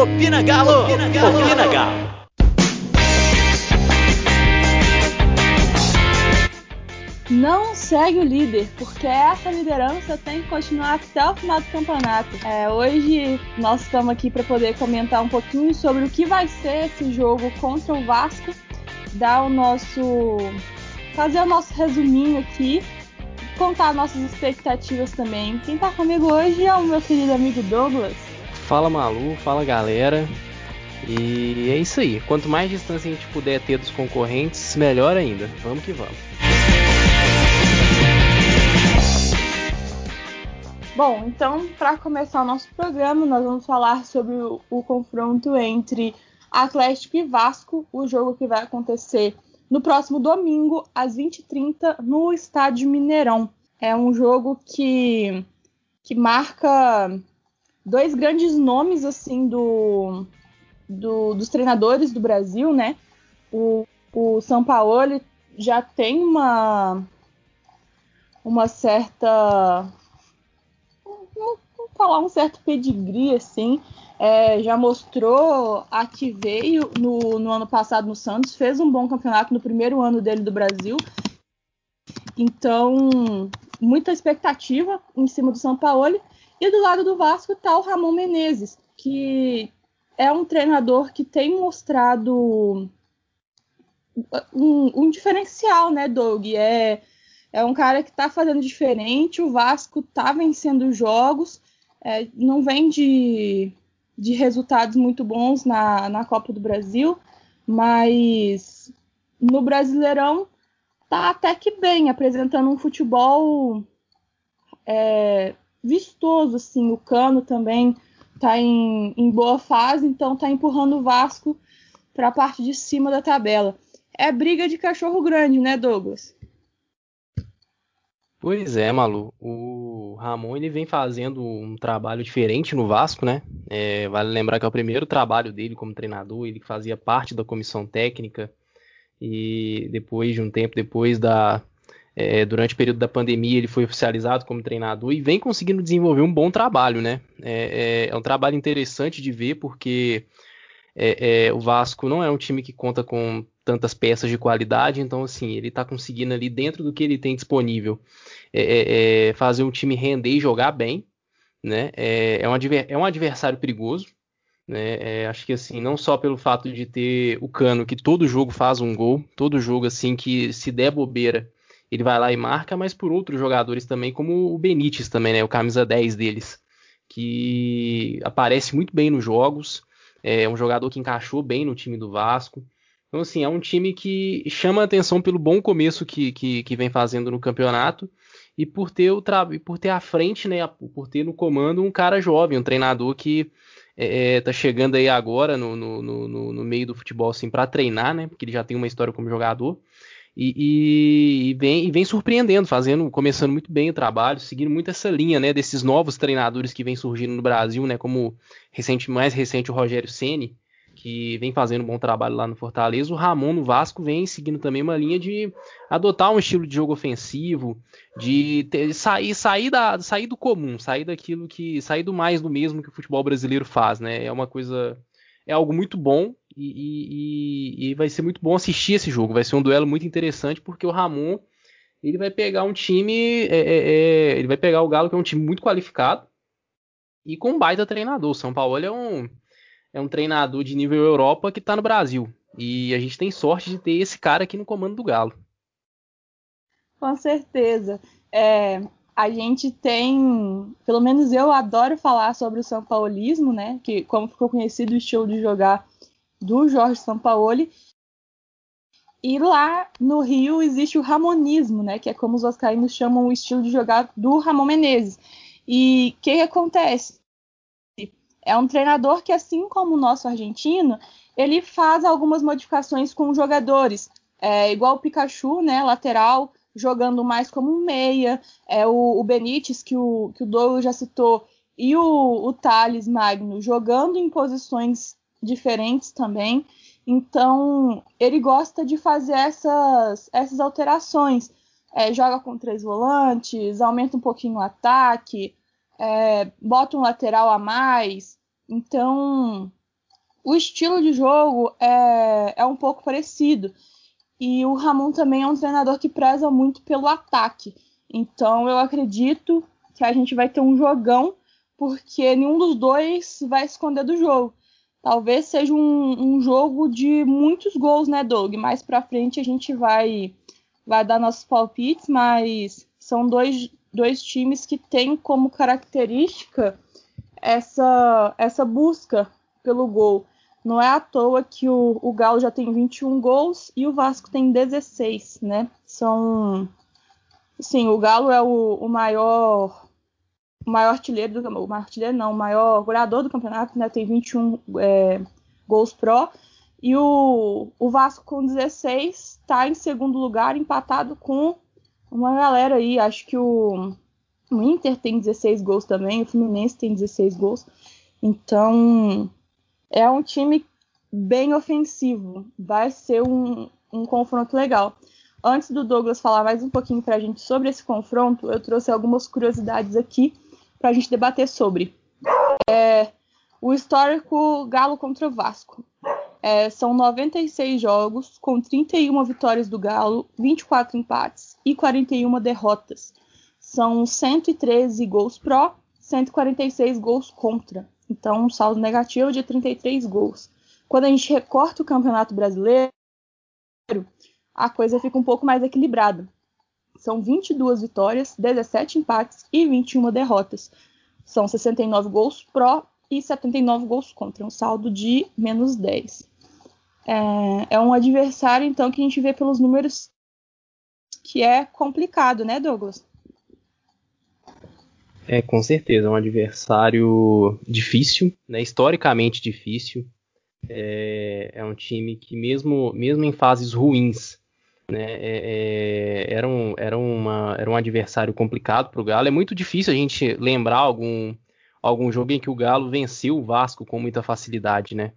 Opina Galo! Opina Galo! Opina Galo! Não segue o líder, porque essa liderança tem que continuar até o final do campeonato. É, hoje nós estamos aqui para poder comentar um pouquinho sobre o que vai ser esse jogo contra o Vasco, dar o nosso. fazer o nosso resuminho aqui, contar nossas expectativas também. Quem está comigo hoje é o meu querido amigo Douglas. Fala Malu, fala galera. E é isso aí. Quanto mais distância a gente puder ter dos concorrentes, melhor ainda. Vamos que vamos. Bom, então, para começar o nosso programa, nós vamos falar sobre o, o, confronto entre Atlético e Vasco, o jogo que vai acontecer no próximo domingo, às 20h30, no Estádio Mineirão. É um jogo que, que marca dois grandes nomes assim do, do, dos treinadores do Brasil, né? O, o São Paulo já tem uma, uma certa falar um certo pedigree, assim. É, já mostrou a que veio no, no ano passado no Santos, fez um bom campeonato no primeiro ano dele do Brasil. Então, muita expectativa em cima do São Paulo. E do lado do Vasco está o Ramon Menezes, que é um treinador que tem mostrado um, um diferencial, né, Doug? É, é um cara que está fazendo diferente. O Vasco está vencendo jogos é, não vem de, de resultados muito bons na, na Copa do Brasil, mas no Brasileirão tá até que bem, apresentando um futebol é, vistoso, assim, o Cano também tá em, em boa fase, então tá empurrando o Vasco para a parte de cima da tabela. É briga de cachorro grande, né, Douglas? Pois é, Malu. O Ramon ele vem fazendo um trabalho diferente no Vasco, né? É, vale lembrar que é o primeiro trabalho dele como treinador, ele fazia parte da comissão técnica e depois de um tempo depois da é, durante o período da pandemia ele foi oficializado como treinador e vem conseguindo desenvolver um bom trabalho, né? É, é, é um trabalho interessante de ver porque é, é, o Vasco não é um time que conta com tantas peças de qualidade, então assim, ele está conseguindo ali dentro do que ele tem disponível fazer um time render e jogar bem, né? É, é um, é um adversário perigoso, né? É, acho que assim, não só pelo fato de ter o Cano que todo jogo faz um gol, todo jogo assim que se der bobeira ele vai lá e marca, mas por outros jogadores também, como o Benítez também, né? O camisa 10 deles, que aparece muito bem nos jogos, é um jogador que encaixou bem no time do Vasco. Então, assim, é um time que chama atenção pelo bom começo que, que, que vem fazendo no campeonato e por ter o por ter à frente, né, por ter no comando um cara jovem, um treinador que é, é tá chegando aí agora no, no, no, no meio do futebol assim para treinar, né, porque ele já tem uma história como jogador e, e, e, vem, e vem surpreendendo, fazendo, começando muito bem o trabalho, seguindo muito essa linha, né, desses novos treinadores que vem surgindo no Brasil, né, como recente, mais recente o Rogério Ceni que vem fazendo um bom trabalho lá no Fortaleza. O Ramon no Vasco vem seguindo também uma linha de adotar um estilo de jogo ofensivo, de, ter, sair, sair, da, sair do comum, sair daquilo que. sair do mais do mesmo que o futebol brasileiro faz, né? É uma coisa. É algo muito bom e, e, e vai ser muito bom assistir esse jogo. Vai ser um duelo muito interessante porque o Ramon ele vai pegar um time. É, é, é, ele vai pegar o Galo, que é um time muito qualificado, e com baita treinador. São Paulo é um é um treinador de nível Europa que está no Brasil. E a gente tem sorte de ter esse cara aqui no comando do Galo. Com certeza. É, a gente tem, pelo menos eu adoro falar sobre o São Paulismo, né? Que como ficou conhecido o estilo de jogar do Jorge Sampaoli. E lá no Rio existe o ramonismo, né? Que é como os vascaínos chamam o estilo de jogar do Ramon Menezes. E o que, que acontece? É um treinador que, assim como o nosso argentino, ele faz algumas modificações com os jogadores. É, igual o Pikachu, né, lateral, jogando mais como um meia. É, o, o Benítez, que o, que o Douglas já citou, e o, o Thales Magno jogando em posições diferentes também. Então, ele gosta de fazer essas, essas alterações. É, joga com três volantes, aumenta um pouquinho o ataque, é, bota um lateral a mais. Então, o estilo de jogo é, é um pouco parecido. E o Ramon também é um treinador que preza muito pelo ataque. Então eu acredito que a gente vai ter um jogão, porque nenhum dos dois vai esconder do jogo. Talvez seja um, um jogo de muitos gols, né, Doug? Mais pra frente a gente vai, vai dar nossos palpites, mas são dois, dois times que têm como característica essa, essa busca pelo gol. Não é à toa que o, o Galo já tem 21 gols e o Vasco tem 16, né? São. Sim, o Galo é o, o maior. O maior artilheiro do maior artilheiro não, maior goleador do campeonato, né? Tem 21 é, gols pró. E o, o Vasco com 16 está em segundo lugar, empatado com uma galera aí. Acho que o, o Inter tem 16 gols também, o Fluminense tem 16 gols. Então, é um time bem ofensivo. Vai ser um, um confronto legal. Antes do Douglas falar mais um pouquinho para a gente sobre esse confronto, eu trouxe algumas curiosidades aqui para a gente debater sobre. É, o histórico Galo contra Vasco. É, são 96 jogos, com 31 vitórias do Galo, 24 empates e 41 derrotas. São 113 gols pró, 146 gols contra. Então, um saldo negativo de 33 gols. Quando a gente recorta o Campeonato Brasileiro, a coisa fica um pouco mais equilibrada. São 22 vitórias, 17 empates e 21 derrotas. São 69 gols pró e 79 gols contra, um saldo de menos 10. É, é um adversário, então, que a gente vê pelos números que é complicado, né, Douglas? É, com certeza, é um adversário difícil, né, historicamente difícil. É, é um time que, mesmo, mesmo em fases ruins, né, é, é era, um, era, uma, era um adversário complicado para o Galo. É muito difícil a gente lembrar algum, algum jogo em que o Galo venceu o Vasco com muita facilidade, né?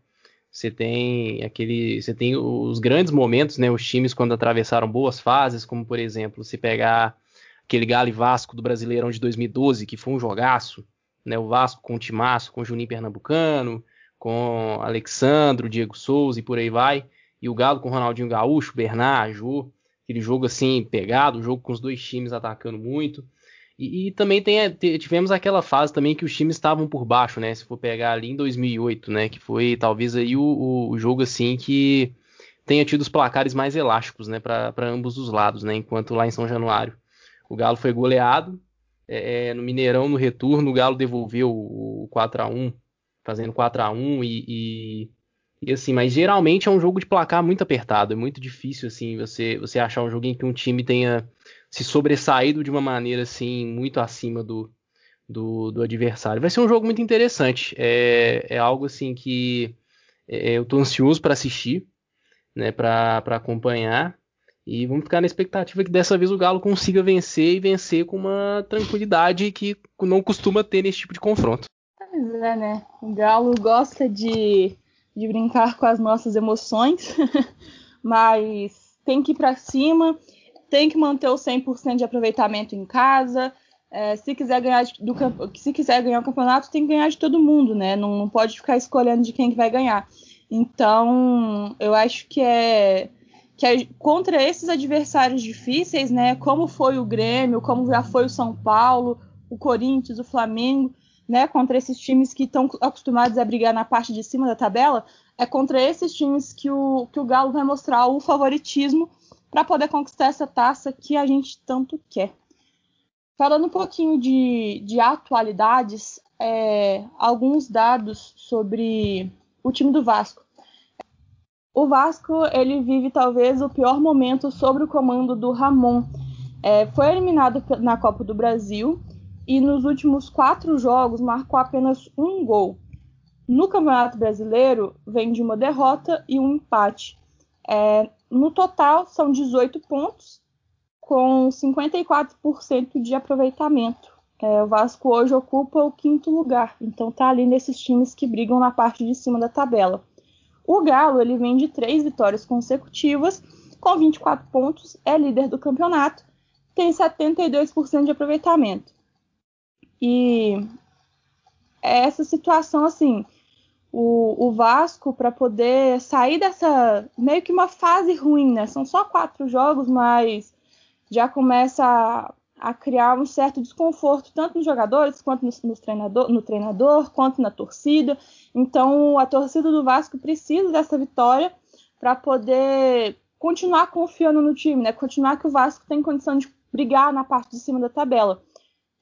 Você tem aquele, você tem os grandes momentos, né? Os times quando atravessaram boas fases, como por exemplo, se pegar aquele Galo e Vasco do Brasileirão de 2012, que foi um jogaço, né? O Vasco com o Timaço, com o Juninho Pernambucano, com Alexandro, Diego Souza e por aí vai. E o Galo com Ronaldinho Gaúcho, Bernard, Jô, aquele jogo assim pegado, jogo com os dois times atacando muito. E, e também tem, tivemos aquela fase também que os times estavam por baixo, né? Se for pegar ali em 2008, né? Que foi talvez aí o, o jogo assim que tenha tido os placares mais elásticos, né? Para ambos os lados, né? Enquanto lá em São Januário o Galo foi goleado. É, é, no Mineirão, no retorno, o Galo devolveu o 4 a 1 fazendo 4 a 1 e, e, e, assim, mas geralmente é um jogo de placar muito apertado, é muito difícil assim você você achar um jogo em que um time tenha se sobressaído de uma maneira assim muito acima do, do, do adversário. Vai ser um jogo muito interessante, é, é algo assim que é, eu estou ansioso para assistir, né, para acompanhar. E vamos ficar na expectativa que dessa vez o Galo consiga vencer e vencer com uma tranquilidade que não costuma ter nesse tipo de confronto. Pois é, né? O Galo gosta de, de brincar com as nossas emoções, mas tem que ir para cima, tem que manter o 100% de aproveitamento em casa. É, se, quiser ganhar do, se quiser ganhar o campeonato, tem que ganhar de todo mundo, né? Não, não pode ficar escolhendo de quem que vai ganhar. Então, eu acho que é que é contra esses adversários difíceis, né, como foi o Grêmio, como já foi o São Paulo, o Corinthians, o Flamengo, né, contra esses times que estão acostumados a brigar na parte de cima da tabela, é contra esses times que o, que o Galo vai mostrar o favoritismo para poder conquistar essa taça que a gente tanto quer. Falando um pouquinho de, de atualidades, é, alguns dados sobre o time do Vasco. O Vasco ele vive talvez o pior momento sob o comando do Ramon. É, foi eliminado na Copa do Brasil e nos últimos quatro jogos marcou apenas um gol. No Campeonato Brasileiro vem de uma derrota e um empate. É, no total são 18 pontos, com 54% de aproveitamento. É, o Vasco hoje ocupa o quinto lugar, então está ali nesses times que brigam na parte de cima da tabela. O Galo ele vem de três vitórias consecutivas, com 24 pontos, é líder do campeonato, tem 72% de aproveitamento. E essa situação, assim, o, o Vasco para poder sair dessa meio que uma fase ruim, né? São só quatro jogos, mas já começa a, a criar um certo desconforto tanto nos jogadores quanto no, no, treinador, no treinador, quanto na torcida. Então a torcida do Vasco precisa dessa vitória para poder continuar confiando no time, né? Continuar que o Vasco tem condição de brigar na parte de cima da tabela.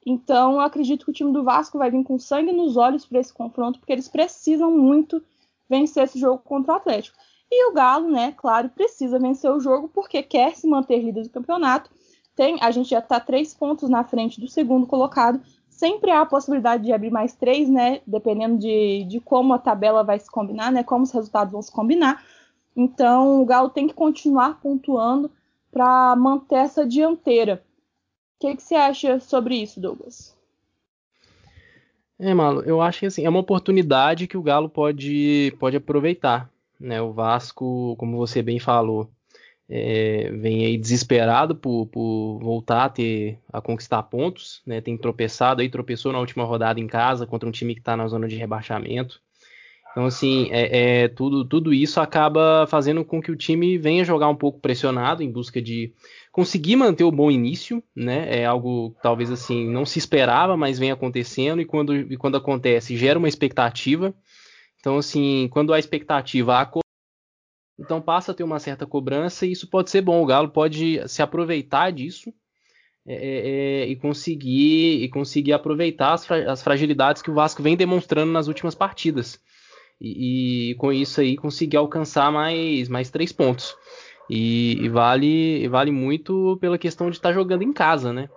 Então, acredito que o time do Vasco vai vir com sangue nos olhos para esse confronto, porque eles precisam muito vencer esse jogo contra o Atlético. E o Galo, né, claro, precisa vencer o jogo porque quer se manter líder do campeonato. Tem, a gente já está três pontos na frente do segundo colocado. Sempre há a possibilidade de abrir mais três, né? Dependendo de, de como a tabela vai se combinar, né? Como os resultados vão se combinar. Então, o Galo tem que continuar pontuando para manter essa dianteira que, que você acha sobre isso, Douglas? É, Malo, eu acho que assim, é uma oportunidade que o Galo pode, pode aproveitar. Né? O Vasco, como você bem falou, é, vem aí desesperado por, por, voltar a ter a conquistar pontos, né? Tem tropeçado aí, tropeçou na última rodada em casa contra um time que está na zona de rebaixamento. Então, assim, é, é, tudo, tudo isso acaba fazendo com que o time venha jogar um pouco pressionado em busca de conseguir manter o bom início, né? É algo talvez assim não se esperava, mas vem acontecendo e quando, e quando acontece gera uma expectativa. Então, assim, quando a expectativa há então passa a ter uma certa cobrança e isso pode ser bom. O Galo pode se aproveitar disso é, é, é e conseguir e conseguir aproveitar as, fra as fragilidades que o Vasco vem demonstrando nas últimas partidas e, e, com isso aí conseguir alcançar mais, mais três pontos. E, e vale, vale muito pela questão de estar tá jogando em casa, né?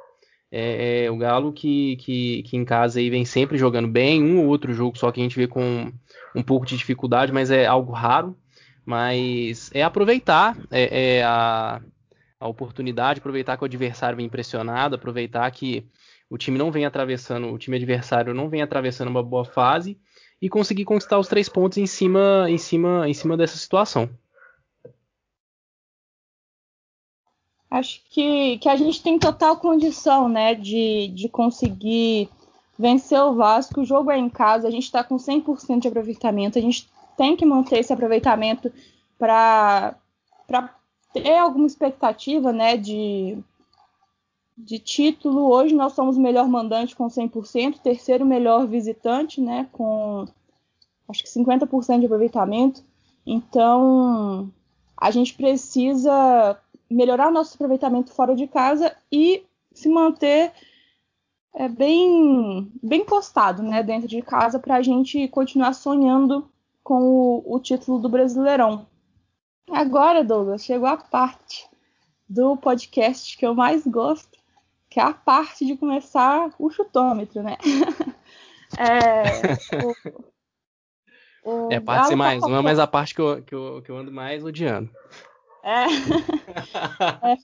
É, é, o Galo que, que, que, em casa aí vem sempre jogando bem, um ou outro jogo só que a gente vê com um pouco de dificuldade, mas é algo raro. Mas é aproveitar é, é a, a oportunidade, aproveitar que o adversário vem impressionado, aproveitar que o time não vem atravessando, o time adversário não vem atravessando uma boa fase e conseguir conquistar os três pontos em cima, em cima, em cima dessa situação. Acho que, que a gente tem total condição, né, de, de conseguir vencer o Vasco. O jogo é em casa, a gente está com 100% de aproveitamento. A gente tem que manter esse aproveitamento para ter alguma expectativa, né, de, de título. Hoje nós somos o melhor mandante com 100%, terceiro melhor visitante, né, com acho que 50% de aproveitamento. Então, a gente precisa melhorar o nosso aproveitamento fora de casa e se manter é, bem, bem postado né, dentro de casa para a gente continuar sonhando com o, o título do Brasileirão. Agora, Douglas, chegou a parte do podcast que eu mais gosto, que é a parte de começar o chutômetro, né? é, o, o é, parte ser mais uma, mas a parte que eu, que, eu, que eu ando mais odiando. É. é.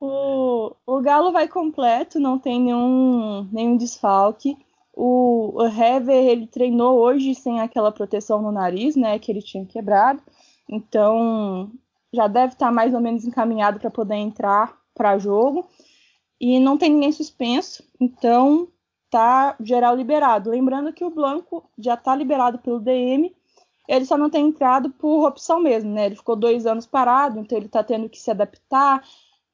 O, o Galo vai completo, não tem nenhum, nenhum desfalque. O, o Hever, ele treinou hoje sem aquela proteção no nariz, né, que ele tinha quebrado. Então, já deve estar mais ou menos encaminhado para poder entrar para jogo. E não tem ninguém suspenso, então tá geral liberado. Lembrando que o Blanco já está liberado pelo DM ele só não tem entrado por opção mesmo, né? Ele ficou dois anos parado, então ele está tendo que se adaptar,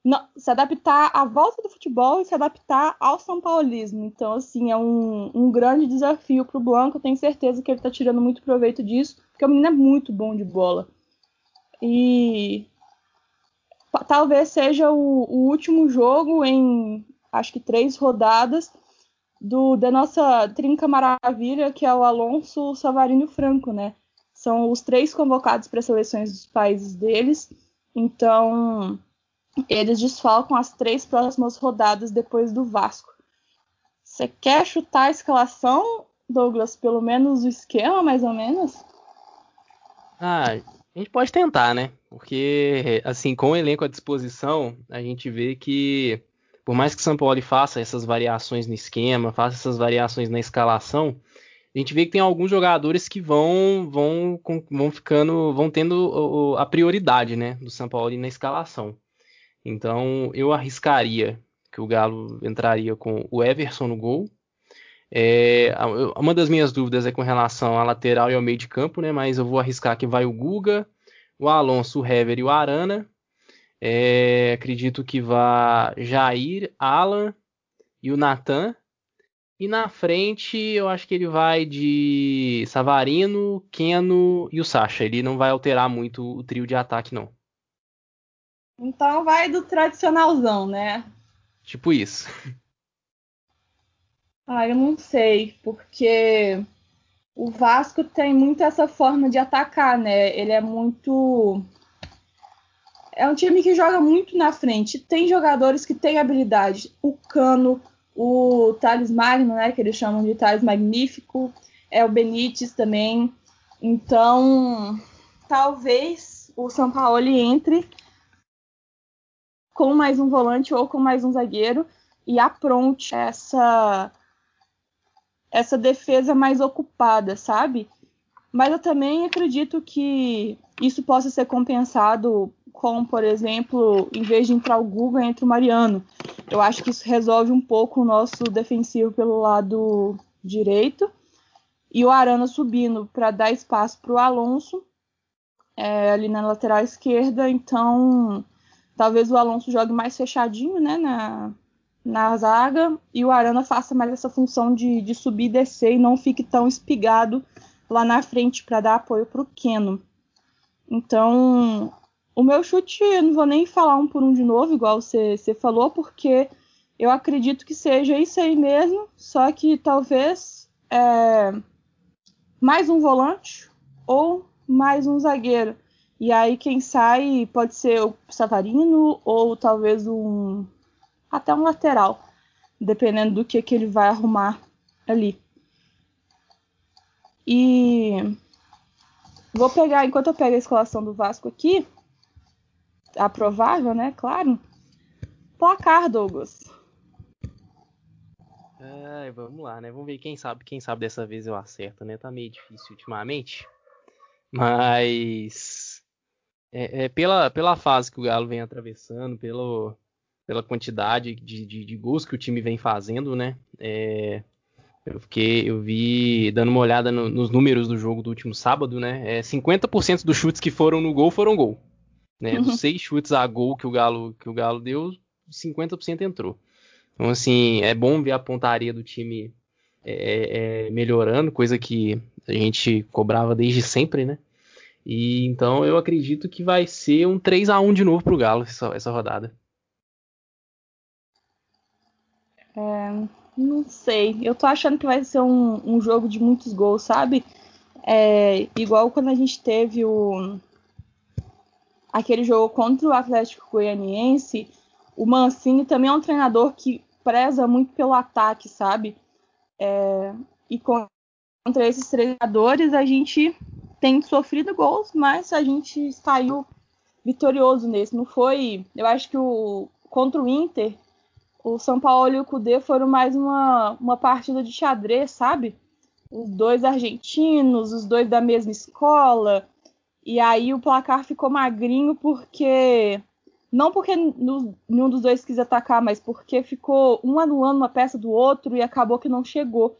não, se adaptar à volta do futebol e se adaptar ao São Paulismo. Então, assim, é um, um grande desafio para o Blanco. Eu tenho certeza que ele está tirando muito proveito disso, porque o menino é muito bom de bola. E talvez seja o, o último jogo em acho que três rodadas do da nossa trinca maravilha, que é o Alonso Savarino Franco, né? São os três convocados para as seleções dos países deles. Então, eles desfalcam as três próximas rodadas depois do Vasco. Você quer chutar a escalação, Douglas? Pelo menos o esquema, mais ou menos? Ah, a gente pode tentar, né? Porque, assim, com o elenco à disposição, a gente vê que, por mais que o São Paulo faça essas variações no esquema, faça essas variações na escalação, a gente vê que tem alguns jogadores que vão vão vão ficando vão tendo a prioridade né do São Paulo na escalação então eu arriscaria que o Galo entraria com o Everson no gol É, uma das minhas dúvidas é com relação à lateral e ao meio de campo, né? Mas eu vou arriscar que vai o Guga, o Alonso, o Hever e o Arana. É, acredito que vá Jair, Alan e o Natan. E na frente, eu acho que ele vai de Savarino, Keno e o Sacha. Ele não vai alterar muito o trio de ataque, não. Então vai do tradicionalzão, né? Tipo isso. Ah, eu não sei, porque o Vasco tem muito essa forma de atacar, né? Ele é muito. É um time que joga muito na frente. Tem jogadores que têm habilidade. O Cano, o Thales Magno, né, que eles chamam de Thales Magnífico, é o Benítez também. Então, talvez o São Paulo entre com mais um volante ou com mais um zagueiro e apronte essa essa defesa mais ocupada, sabe? Mas eu também acredito que isso possa ser compensado com, por exemplo, em vez de entrar o Guga, entre o Mariano. Eu acho que isso resolve um pouco o nosso defensivo pelo lado direito. E o Arana subindo para dar espaço para o Alonso é, ali na lateral esquerda. Então, talvez o Alonso jogue mais fechadinho né, na, na zaga e o Arana faça mais essa função de, de subir e descer e não fique tão espigado lá na frente para dar apoio para o Keno. Então, o meu chute, eu não vou nem falar um por um de novo, igual você, falou, porque eu acredito que seja isso aí mesmo, só que talvez é, mais um volante ou mais um zagueiro. E aí quem sai pode ser o Savarino ou talvez um até um lateral, dependendo do que, que ele vai arrumar ali. E vou pegar, enquanto eu pego a escalação do Vasco aqui, a provável, né? Claro. Placar, Douglas. É, vamos lá, né? Vamos ver quem sabe, quem sabe dessa vez eu acerto, né? Tá meio difícil ultimamente. Mas é, é pela, pela fase que o Galo vem atravessando, pelo, pela quantidade de, de, de gols que o time vem fazendo, né? É, eu fiquei, eu vi dando uma olhada no, nos números do jogo do último sábado, né? É, 50% dos chutes que foram no gol foram gol. Né? Dos uhum. seis chutes a gol que o Galo, que o Galo deu, 50% entrou. Então, assim, é bom ver a pontaria do time é, é, melhorando, coisa que a gente cobrava desde sempre, né? E então eu acredito que vai ser um 3 a 1 de novo pro Galo essa, essa rodada. É, não sei. Eu tô achando que vai ser um, um jogo de muitos gols, sabe? É, igual quando a gente teve o, aquele jogo contra o Atlético Goianiense, o Mancini também é um treinador que preza muito pelo ataque, sabe? É, e contra esses treinadores a gente tem sofrido gols, mas a gente saiu vitorioso nesse. Não foi. Eu acho que o contra o Inter, o São Paulo e o Cudê foram mais uma, uma partida de xadrez, sabe? Os dois argentinos, os dois da mesma escola. E aí o placar ficou magrinho porque não porque no, nenhum dos dois quis atacar, mas porque ficou um anulando uma peça do outro e acabou que não chegou.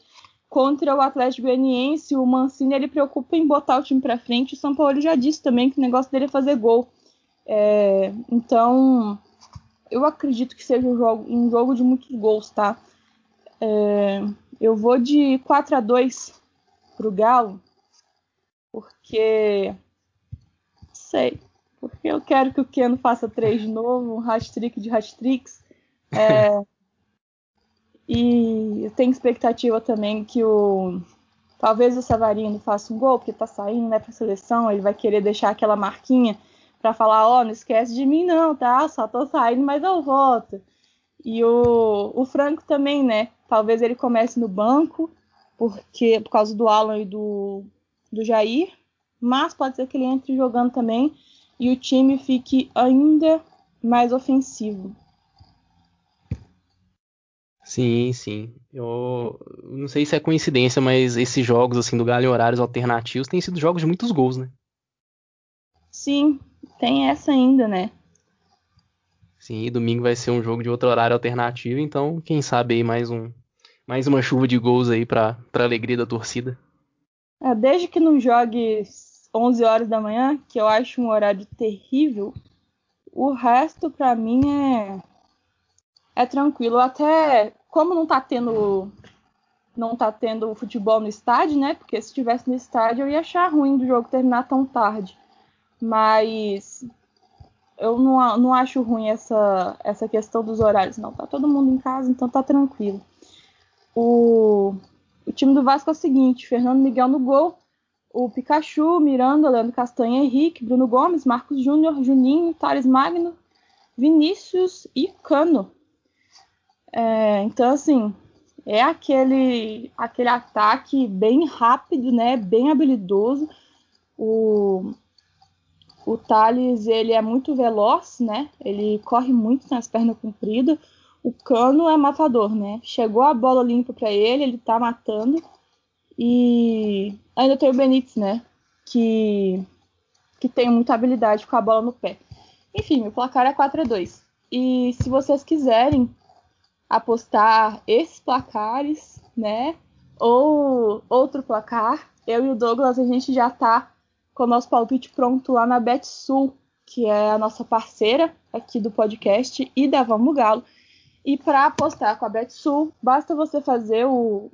Contra o Atlético Goianiense, o Mancini ele preocupa em botar o time para frente. O São Paulo já disse também que o negócio dele é fazer gol. É, então, eu acredito que seja um jogo, um jogo de muitos gols, tá? É, eu vou de 4 a 2 pro Galo, porque sei porque eu quero que o Keno faça três de novo, um hat-trick de hat-tricks. É, e eu tenho expectativa também que o talvez o Savarino faça um gol, porque tá saindo né, para seleção, ele vai querer deixar aquela marquinha para falar, ó, oh, não esquece de mim não, tá? Só tô saindo, mas eu volto. E o, o Franco também, né? Talvez ele comece no banco, porque por causa do Alan e do, do Jair, mas pode ser que ele entre jogando também e o time fique ainda mais ofensivo. Sim, sim. Eu não sei se é coincidência, mas esses jogos assim do Galo em horários alternativos têm sido jogos de muitos gols, né? Sim, tem essa ainda, né? Sim, domingo vai ser um jogo de outro horário alternativo, então quem sabe aí mais um Mais uma chuva de gols aí para pra alegria da torcida. É, desde que não jogue 11 horas da manhã, que eu acho um horário terrível, o resto para mim é é tranquilo. Até como não tá tendo não tá tendo futebol no estádio, né? Porque se tivesse no estádio eu ia achar ruim do jogo terminar tão tarde. Mas eu não, não acho ruim essa, essa questão dos horários, não. Tá todo mundo em casa, então tá tranquilo. O, o time do Vasco é o seguinte: Fernando Miguel no gol, o Pikachu, Miranda, Leandro Castanha, Henrique, Bruno Gomes, Marcos Júnior, Juninho, Thales Magno, Vinícius e Cano. É, então, assim, é aquele, aquele ataque bem rápido, né? Bem habilidoso. O, o Thales, ele é muito veloz, né? Ele corre muito, tem as pernas compridas. O Cano é matador, né? Chegou a bola limpa para ele, ele tá matando. E ainda tem o Benítez, né? Que, que tem muita habilidade com a bola no pé. Enfim, meu placar é 4 a 2 E se vocês quiserem apostar esses placares, né? Ou outro placar, eu e o Douglas, a gente já tá com o nosso palpite pronto lá na BetSul, que é a nossa parceira aqui do podcast e da Vamos Galo. E para apostar com a BetSul, basta você fazer o,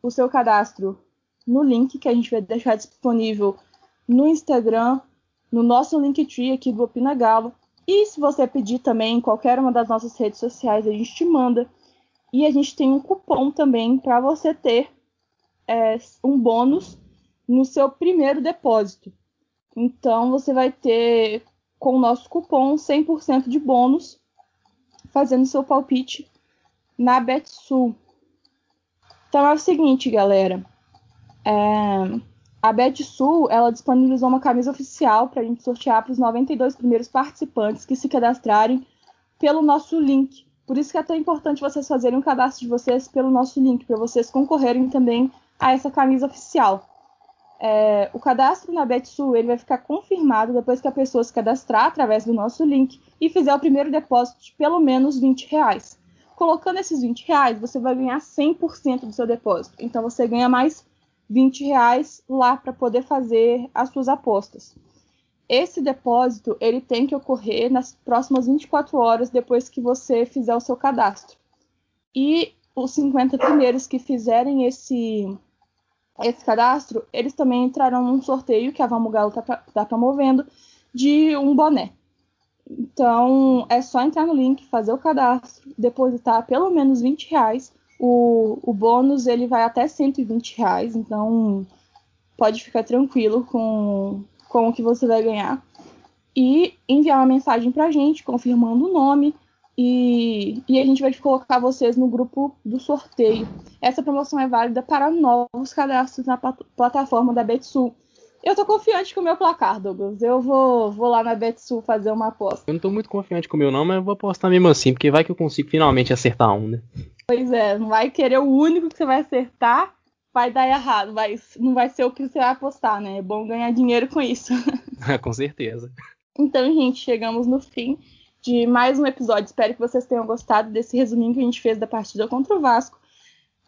o seu cadastro no link que a gente vai deixar disponível no Instagram, no nosso Linktree aqui do Opina Galo. E se você pedir também em qualquer uma das nossas redes sociais, a gente te manda. E a gente tem um cupom também para você ter é, um bônus no seu primeiro depósito. Então você vai ter com o nosso cupom 100% de bônus fazendo seu palpite na BetSul. Então é o seguinte, galera. É, a BetSul ela disponibilizou uma camisa oficial para a gente sortear para os 92 primeiros participantes que se cadastrarem pelo nosso link. Por isso que é tão importante vocês fazerem o um cadastro de vocês pelo nosso link, para vocês concorrerem também a essa camisa oficial. É, o cadastro na BetSul ele vai ficar confirmado depois que a pessoa se cadastrar através do nosso link e fizer o primeiro depósito de pelo menos 20 reais. Colocando esses 20 reais, você vai ganhar 100% do seu depósito. Então você ganha mais 20 reais lá para poder fazer as suas apostas. Esse depósito ele tem que ocorrer nas próximas 24 horas depois que você fizer o seu cadastro. E os 50 primeiros que fizerem esse, esse cadastro, eles também entrarão num sorteio que a Vamos Galo está tá promovendo de um boné. Então é só entrar no link, fazer o cadastro, depositar pelo menos 20 reais. O, o bônus ele vai até 120 reais, então pode ficar tranquilo com, com o que você vai ganhar e enviar uma mensagem para a gente confirmando o nome e, e, a gente vai colocar vocês no grupo do sorteio. Essa promoção é válida para novos cadastros na plataforma da Betsul. Eu tô confiante com o meu placar, Douglas. Eu vou, vou lá na Betsul fazer uma aposta. Eu não tô muito confiante com o meu não, mas eu vou apostar mesmo assim, porque vai que eu consigo finalmente acertar um, né? Pois é, não vai querer o único que você vai acertar vai dar errado, vai, não vai ser o que você vai apostar, né? É bom ganhar dinheiro com isso. com certeza. Então, gente, chegamos no fim de mais um episódio. Espero que vocês tenham gostado desse resuminho que a gente fez da partida contra o Vasco.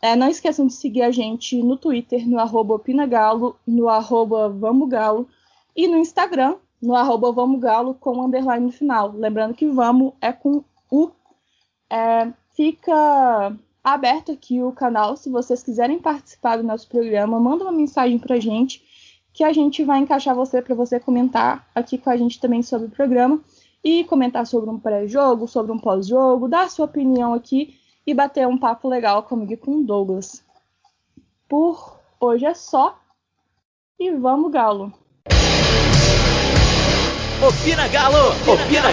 É, não esqueçam de seguir a gente no Twitter, no arroba Opinagalo, no arroba Vamogalo e no Instagram, no arroba Vamogalo com underline no final. Lembrando que Vamos é com U. É, fica aberto aqui o canal. Se vocês quiserem participar do nosso programa, manda uma mensagem pra gente que a gente vai encaixar você para você comentar aqui com a gente também sobre o programa e comentar sobre um pré-jogo, sobre um pós-jogo, dar sua opinião aqui e bater um papo legal comigo e com o Douglas. Por hoje é só e vamos galo. Opina Galo! Opina